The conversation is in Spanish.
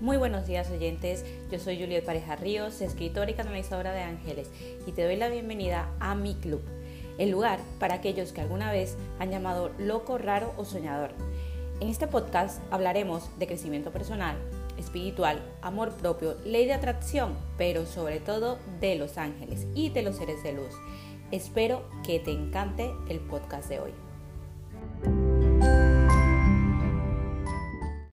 Muy buenos días oyentes, yo soy Juliet Pareja Ríos, escritora y canalizadora de ángeles y te doy la bienvenida a mi club, el lugar para aquellos que alguna vez han llamado loco, raro o soñador. En este podcast hablaremos de crecimiento personal, espiritual, amor propio, ley de atracción, pero sobre todo de los ángeles y de los seres de luz. Espero que te encante el podcast de hoy.